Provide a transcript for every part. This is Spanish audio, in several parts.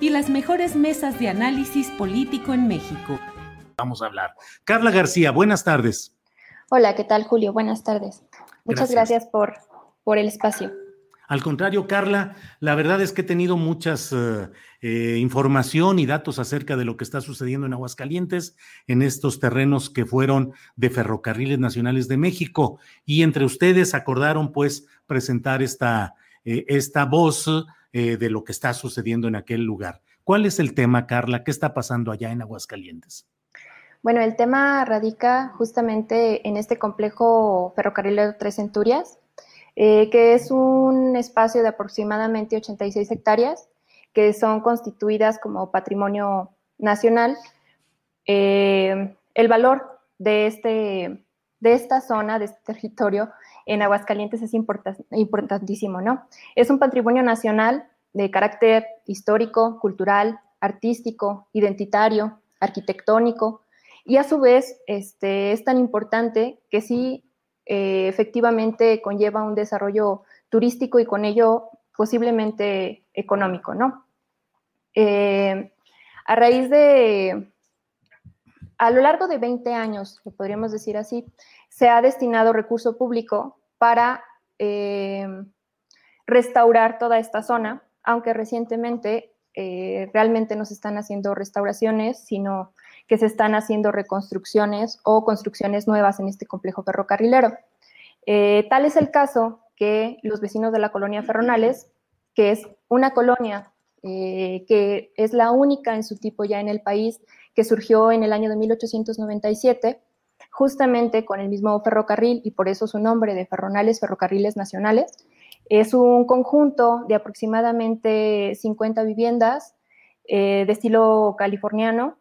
y las mejores mesas de análisis político en México. Vamos a hablar. Carla García, buenas tardes. Hola, ¿qué tal Julio? Buenas tardes. Muchas gracias, por, por el espacio. Al contrario, Carla, la verdad es que he tenido muchas eh, eh, información y datos acerca de lo que está sucediendo en Aguascalientes, en estos terrenos que fueron de Ferrocarriles Nacionales de México. Y entre ustedes acordaron, pues, presentar esta, eh, esta voz de lo que está sucediendo en aquel lugar. ¿Cuál es el tema, Carla? ¿Qué está pasando allá en Aguascalientes? Bueno, el tema radica justamente en este complejo ferrocarrilero Tres Centurias, eh, que es un espacio de aproximadamente 86 hectáreas, que son constituidas como patrimonio nacional. Eh, el valor de, este, de esta zona, de este territorio en Aguascalientes es importantísimo, ¿no? Es un patrimonio nacional de carácter histórico, cultural, artístico, identitario, arquitectónico, y a su vez este, es tan importante que sí eh, efectivamente conlleva un desarrollo turístico y con ello posiblemente económico, ¿no? Eh, a raíz de, a lo largo de 20 años, lo podríamos decir así, se ha destinado recurso público para eh, restaurar toda esta zona, aunque recientemente realmente no se están haciendo restauraciones, sino que se están haciendo reconstrucciones o construcciones nuevas en este complejo ferrocarrilero. Eh, tal es el caso que los vecinos de la colonia Ferronales, que es una colonia eh, que es la única en su tipo ya en el país, que surgió en el año de 1897, justamente con el mismo ferrocarril y por eso su nombre de Ferronales Ferrocarriles Nacionales. Es un conjunto de aproximadamente 50 viviendas eh, de estilo californiano,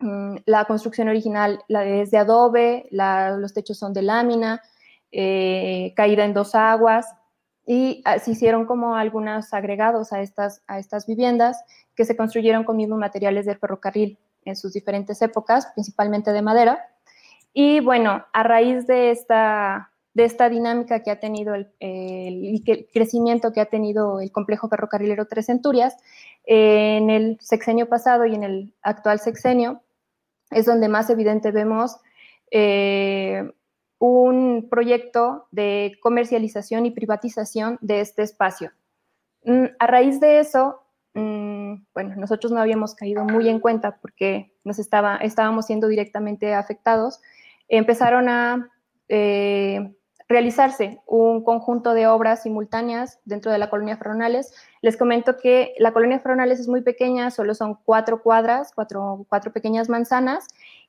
Mm, la construcción original es de adobe, los techos son de lámina, eh, caída en dos aguas, y ah, se hicieron como algunos agregados a estas, a estas viviendas que se construyeron con mismos materiales del ferrocarril en sus diferentes épocas, principalmente de madera. Y bueno, a raíz de esta, de esta dinámica que ha tenido el, el, crecimiento que ha tenido el complejo ferrocarrilero Tres Centurias, en el sexenio pasado y en el actual sexenio, es donde más evidente vemos eh, un proyecto de comercialización y privatización de este espacio. Mm, a raíz de eso, mm, bueno, nosotros no habíamos caído muy en cuenta porque nos estaba, estábamos siendo directamente afectados. Empezaron a eh, realizarse un conjunto de obras simultáneas dentro de la colonia Ferronales. Les comento que la colonia Ferronales es muy pequeña, solo son cuatro cuadras, cuatro, cuatro pequeñas manzanas,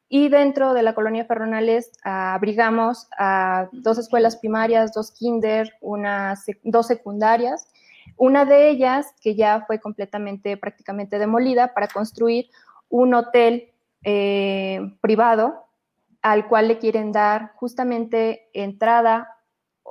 y dentro de la colonia Ferronales abrigamos a dos escuelas primarias, dos kinder, unas, dos secundarias, una de ellas que ya fue completamente, prácticamente demolida para construir un hotel eh, privado al cual le quieren dar justamente entrada,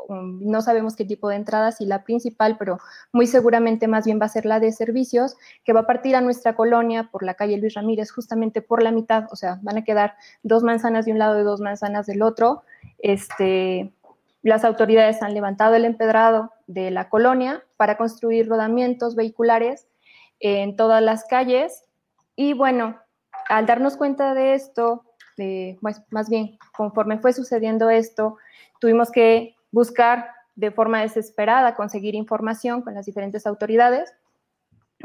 um, no sabemos qué tipo de entrada, si la principal, pero muy seguramente más bien va a ser la de servicios, que va a partir a nuestra colonia por la calle Luis Ramírez, justamente por la mitad, o sea, van a quedar dos manzanas de un lado y dos manzanas del otro. Este, las autoridades han levantado el empedrado, de la colonia para construir rodamientos vehiculares en todas las calles. Y bueno, al darnos cuenta de esto, pues, más bien, conforme fue sucediendo esto, tuvimos que buscar de forma desesperada conseguir información con las diferentes autoridades,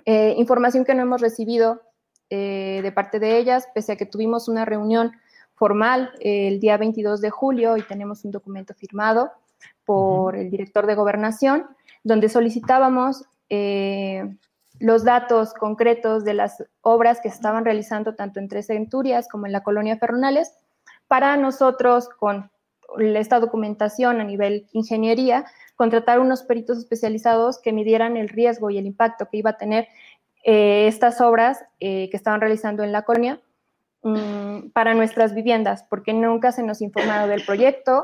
eh, información que no hemos recibido eh, de parte de ellas, pese a que tuvimos una reunión formal el día 22 de julio y tenemos un documento firmado por el director de gobernación, donde solicitábamos eh, los datos concretos de las obras que estaban realizando tanto en Tres Centurias como en la colonia Fernales, para nosotros, con esta documentación a nivel ingeniería, contratar unos peritos especializados que midieran el riesgo y el impacto que iba a tener eh, estas obras eh, que estaban realizando en la colonia mm, para nuestras viviendas, porque nunca se nos informado del proyecto,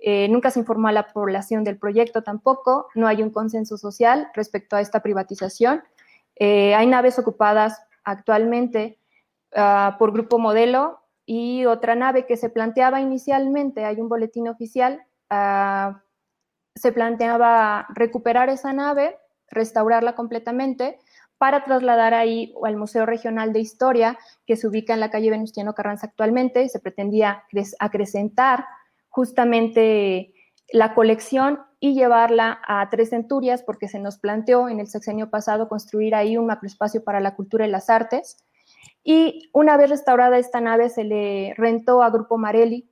eh, nunca se informó a la población del proyecto tampoco, no hay un consenso social respecto a esta privatización. hay naves ocupadas actualmente ah, por Grupo Modelo y otra nave que se planteaba inicialmente, hay un boletín oficial, ah, se planteaba recuperar esa nave, restaurarla completamente para trasladar ahí al Museo Regional de Historia, que se ubica en la calle Venustiano Carranza actualmente. Se pretendía acrecentar justamente la colección y llevarla a Tres Centurias, porque se nos planteó en el sexenio pasado construir ahí un macroespacio para la cultura y las artes. Y una vez restaurada esta nave, se le rentó a Grupo Marelli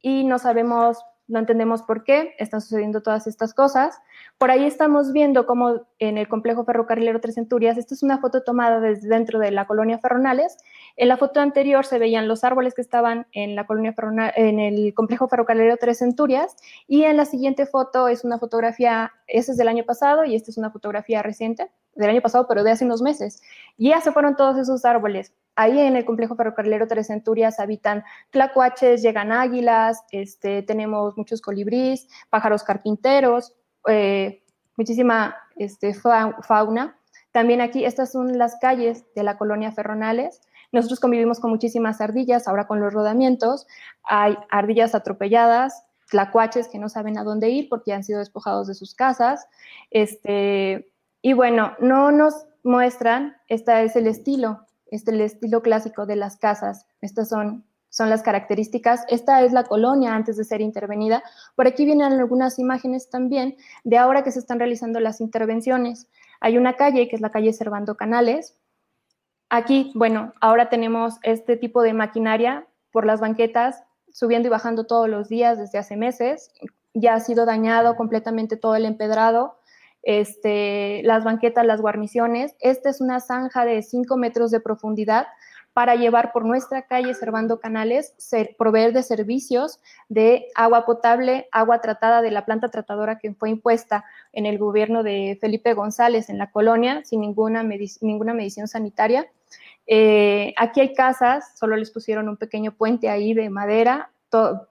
y no sabemos no entendemos por qué están sucediendo todas estas cosas. Por ahí estamos viendo cómo en el complejo ferrocarrilero Tres Centurias, esta es una foto tomada desde dentro de la colonia Ferronales. En la foto anterior se veían los árboles que estaban en la colonia en el complejo ferrocarrilero Tres Centurias y en la siguiente foto es una fotografía, esa es del año pasado y esta es una fotografía reciente del año pasado, pero de hace unos meses. Y ya se fueron todos esos árboles. Ahí en el complejo ferrocarrilero Tres Centurias habitan tlacuaches, llegan águilas, este, tenemos muchos colibríes, pájaros carpinteros, eh, muchísima este, fauna. También aquí, estas son las calles de la colonia Ferronales. Nosotros convivimos con muchísimas ardillas, ahora con los rodamientos. Hay ardillas atropelladas, tlacuaches que no saben a dónde ir porque han sido despojados de sus casas. Este, y bueno, no nos muestran, este es el estilo este, el estilo clásico de las casas. Estas son, son las características. Esta es la colonia antes de ser intervenida. Por aquí vienen algunas imágenes también de ahora que se están realizando las intervenciones. Hay una calle, que es la calle Servando Canales. Aquí, bueno, ahora tenemos este tipo de maquinaria por las banquetas, subiendo y bajando todos los días desde hace meses. Ya ha sido dañado completamente todo el empedrado este, las banquetas, las guarniciones. Esta es una zanja de 5 metros de profundidad para llevar por nuestra calle Servando Canales, ser, proveer de servicios de agua potable, agua tratada de la planta tratadora que fue impuesta en el gobierno de Felipe González en la colonia, sin ninguna, ninguna medición sanitaria. Eh, aquí hay casas, solo les pusieron un pequeño puente ahí de madera,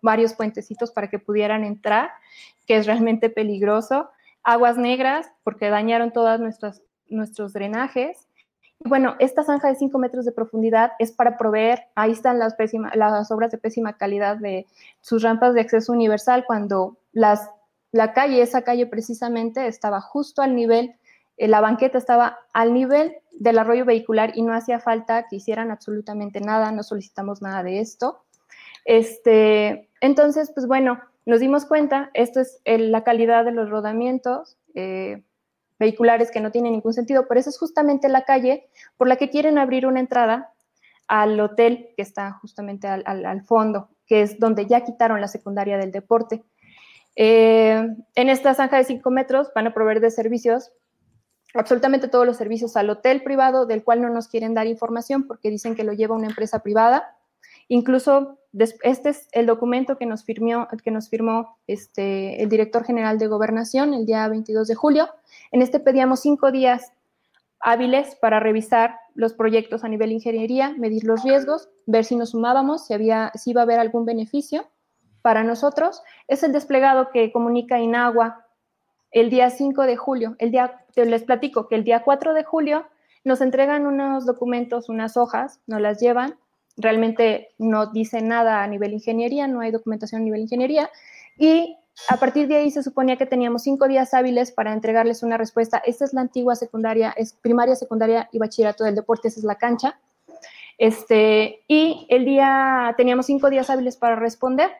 varios puentecitos para que pudieran entrar, que es realmente peligroso aguas negras porque dañaron todos nuestros drenajes. Y bueno, esta zanja de 5 metros de profundidad es para proveer, ahí están las, obras de pésima calidad de sus rampas de acceso universal cuando la calle, esa calle precisamente estaba justo al nivel, eh, la banqueta estaba al nivel del arroyo vehicular y no hacía falta que hicieran absolutamente nada, no solicitamos nada de esto. Este, entonces, pues bueno, nos dimos cuenta, esto es la calidad de los rodamientos eh, vehiculares que no tienen ningún sentido, pero esa es justamente la calle por la que quieren abrir una entrada al hotel que está justamente al, fondo, que es donde ya quitaron la secundaria del deporte. Eh, en esta zanja de 5 metros van a proveer de servicios, absolutamente todos los servicios al hotel privado, del cual no nos quieren dar información porque dicen que lo lleva una empresa privada. Incluso este es el documento que nos firmó, este, el director general de gobernación el día 22 de julio. En este pedíamos cinco días hábiles para revisar los proyectos a nivel ingeniería, medir los riesgos, ver si nos sumábamos, si, había, si iba a haber algún beneficio para nosotros. Es el desplegado que comunica Inagua el día 5 de julio. El día, les platico que el día 4 de julio nos entregan unos documentos, unas hojas, nos las llevan realmente no dice nada a nivel ingeniería, no hay documentación a nivel ingeniería. Y a partir de ahí se suponía que teníamos cinco días hábiles para entregarles una respuesta. Esta es la antigua secundaria, es primaria, secundaria y bachillerato del deporte, esa es la cancha. Este, y el día, teníamos cinco días hábiles para responder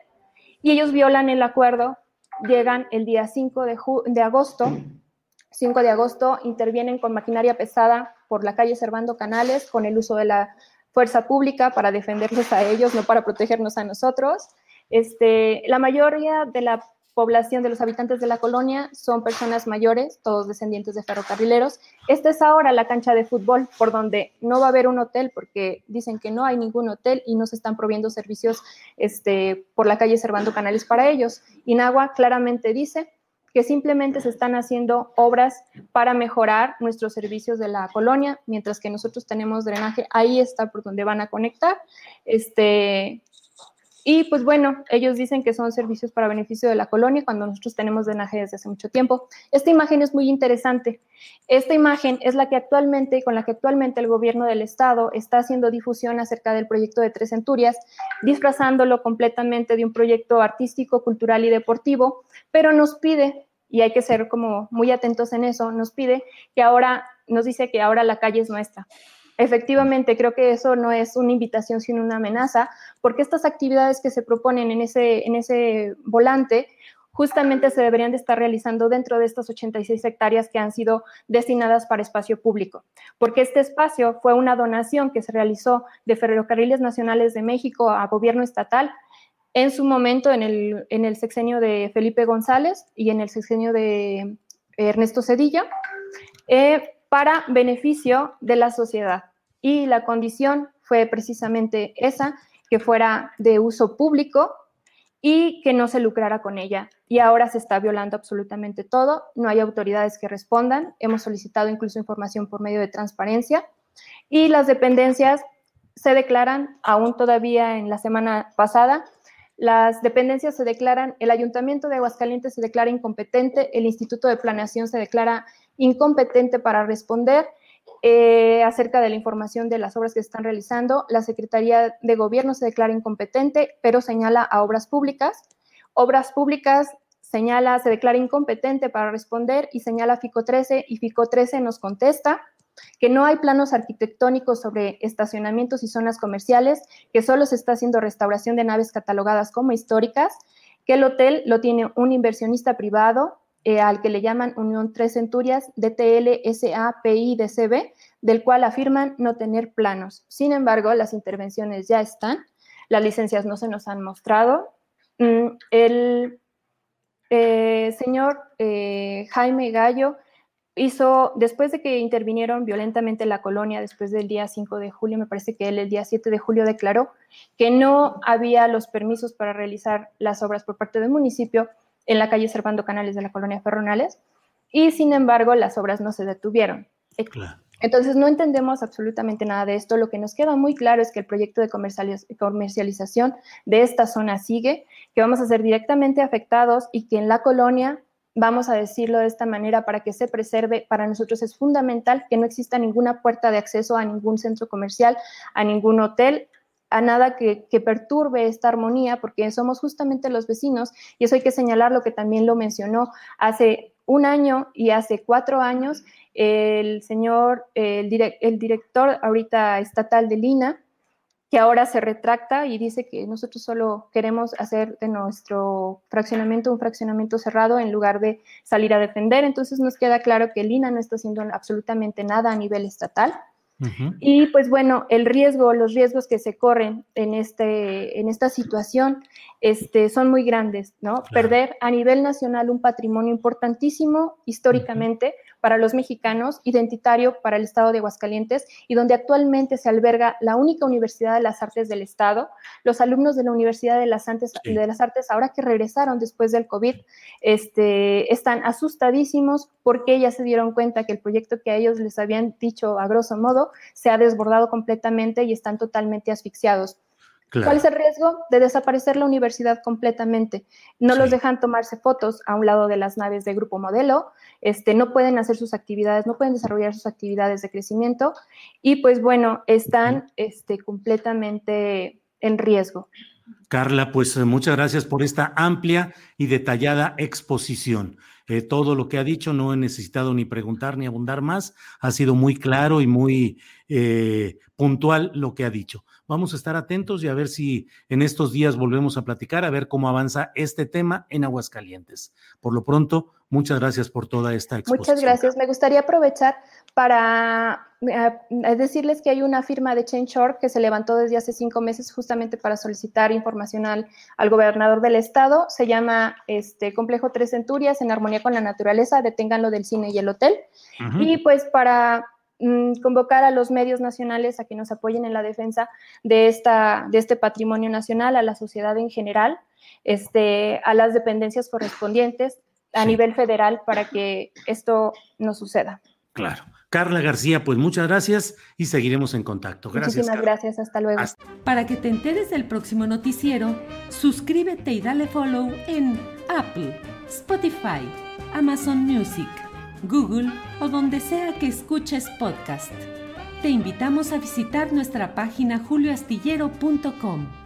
y ellos violan el acuerdo, llegan el día 5 de, de agosto, 5 de agosto, intervienen con maquinaria pesada por la calle Servando Canales con el uso de la fuerza pública para defenderlos a ellos, no para protegernos a nosotros. Este, la mayoría de la población de los habitantes de la colonia son personas mayores, todos descendientes de ferrocarrileros. Esta es ahora la cancha de fútbol por donde no va a haber un hotel porque dicen que no hay ningún hotel y no se están proviendo servicios este, por la calle Servando Canales para ellos. Inagua claramente dice que simplemente se están haciendo obras para mejorar nuestros servicios de la colonia, mientras que nosotros tenemos drenaje, ahí está por donde van a conectar. Este, y pues bueno, ellos dicen que son servicios para beneficio de la colonia cuando nosotros tenemos drenaje desde hace mucho tiempo. Esta imagen es muy interesante. Esta imagen es la que actualmente, con la que actualmente el gobierno del estado está haciendo difusión acerca del proyecto de Tres Centurias, disfrazándolo completamente de un proyecto artístico, cultural y deportivo, pero nos pide, y hay que ser como muy atentos en eso, nos pide que ahora, nos dice que ahora la calle es nuestra. Efectivamente, creo que eso no es una invitación, sino una amenaza, porque estas actividades que se proponen en ese, en ese volante justamente se deberían de estar realizando dentro de estas 86 hectáreas que han sido destinadas para espacio público, porque este espacio fue una donación que se realizó de Ferrocarriles Nacionales de México a gobierno estatal en su momento en el, en el sexenio de Felipe González y en el sexenio de Ernesto Cedilla. Eh, para beneficio de la sociedad. Y la condición fue precisamente esa, que fuera de uso público y que no se lucrara con ella. Y ahora se está violando absolutamente todo, no hay autoridades que respondan, hemos solicitado incluso información por medio de transparencia y las dependencias se declaran, aún todavía en la semana pasada, las dependencias se declaran, el Ayuntamiento de Aguascalientes se declara incompetente, el Instituto de Planeación se declara incompetente para responder eh, acerca de la información de las obras que se están realizando. La Secretaría de Gobierno se declara incompetente, pero señala a obras públicas. Obras públicas señala, se declara incompetente para responder y señala FICO 13 y FICO 13 nos contesta que no hay planos arquitectónicos sobre estacionamientos y zonas comerciales, que solo se está haciendo restauración de naves catalogadas como históricas, que el hotel lo tiene un inversionista privado, eh, al que le llaman Unión Tres Centurias, DTL, SAPI, DCB, del cual afirman no tener planos. Sin embargo, las intervenciones ya están, las licencias no se nos han mostrado. Mm, el eh, señor eh, Jaime Gallo hizo, después de que intervinieron violentamente la colonia, después del día 5 de julio, me parece que él el día 7 de julio declaró que no había los permisos para realizar las obras por parte del municipio en la calle Servando Canales de la colonia Ferronales, y sin embargo las obras no se detuvieron. Entonces no entendemos absolutamente nada de esto. Lo que nos queda muy claro es que el proyecto de comercialización de esta zona sigue, que vamos a ser directamente afectados y que en la colonia, vamos a decirlo de esta manera para que se preserve, para nosotros es fundamental que no exista ninguna puerta de acceso a ningún centro comercial, a ningún hotel, a nada que, perturbe esta armonía, porque somos justamente los vecinos, y eso hay que señalar lo que también lo mencionó. Hace un año y hace cuatro años, el señor, el, director ahorita estatal de Lina, que ahora se retracta y dice que nosotros solo queremos hacer de nuestro fraccionamiento un fraccionamiento cerrado en lugar de salir a defender. Entonces nos queda claro que Lina no está haciendo absolutamente nada a nivel estatal. Y pues bueno, el riesgo, los riesgos que se corren en, este, en esta situación este, son muy grandes, ¿no? Perder a nivel nacional un patrimonio importantísimo históricamente para los mexicanos, identitario para el Estado de Aguascalientes y donde actualmente se alberga la única Universidad de las Artes del Estado. Los alumnos de la Universidad de las, Artes, de las Artes, ahora que regresaron después del COVID, este, están asustadísimos porque ya se dieron cuenta que el proyecto que a ellos les habían dicho a grosso modo se ha desbordado completamente y están totalmente asfixiados. ¿Cuál es el riesgo de desaparecer la universidad completamente? No los dejan tomarse fotos a un lado de las naves de Grupo Modelo, este, no pueden hacer sus actividades, no pueden desarrollar sus actividades de crecimiento y pues bueno, están este, completamente en riesgo. Carla, pues muchas gracias por esta amplia y detallada exposición. Todo lo que ha dicho no he necesitado ni preguntar ni abundar más. Ha sido muy claro y muy eh, puntual lo que ha dicho. Vamos a estar atentos y a ver si en estos días volvemos a platicar, a ver cómo avanza este tema en Aguascalientes. Por lo pronto, muchas gracias por toda esta exposición. Muchas gracias. Me gustaría aprovechar para eh, decirles que hay una firma de Change.org que se levantó desde hace cinco meses justamente para solicitar información al, gobernador del estado. Se llama este, Complejo Tres Centurias en armonía con la naturaleza, deténganlo del cine y el hotel. Y pues para mm, convocar a los medios nacionales a que nos apoyen en la defensa de, esta, de este patrimonio nacional, a la sociedad en general, este, a las dependencias correspondientes a nivel federal para que esto no suceda. Claro. Carla García, pues muchas gracias y seguiremos en contacto. Gracias. Muchísimas gracias, hasta luego. Para que te enteres del próximo noticiero, suscríbete y dale follow en Apple, Spotify, Amazon Music, Google o donde sea que escuches podcast. Te invitamos a visitar nuestra página julioastillero.com.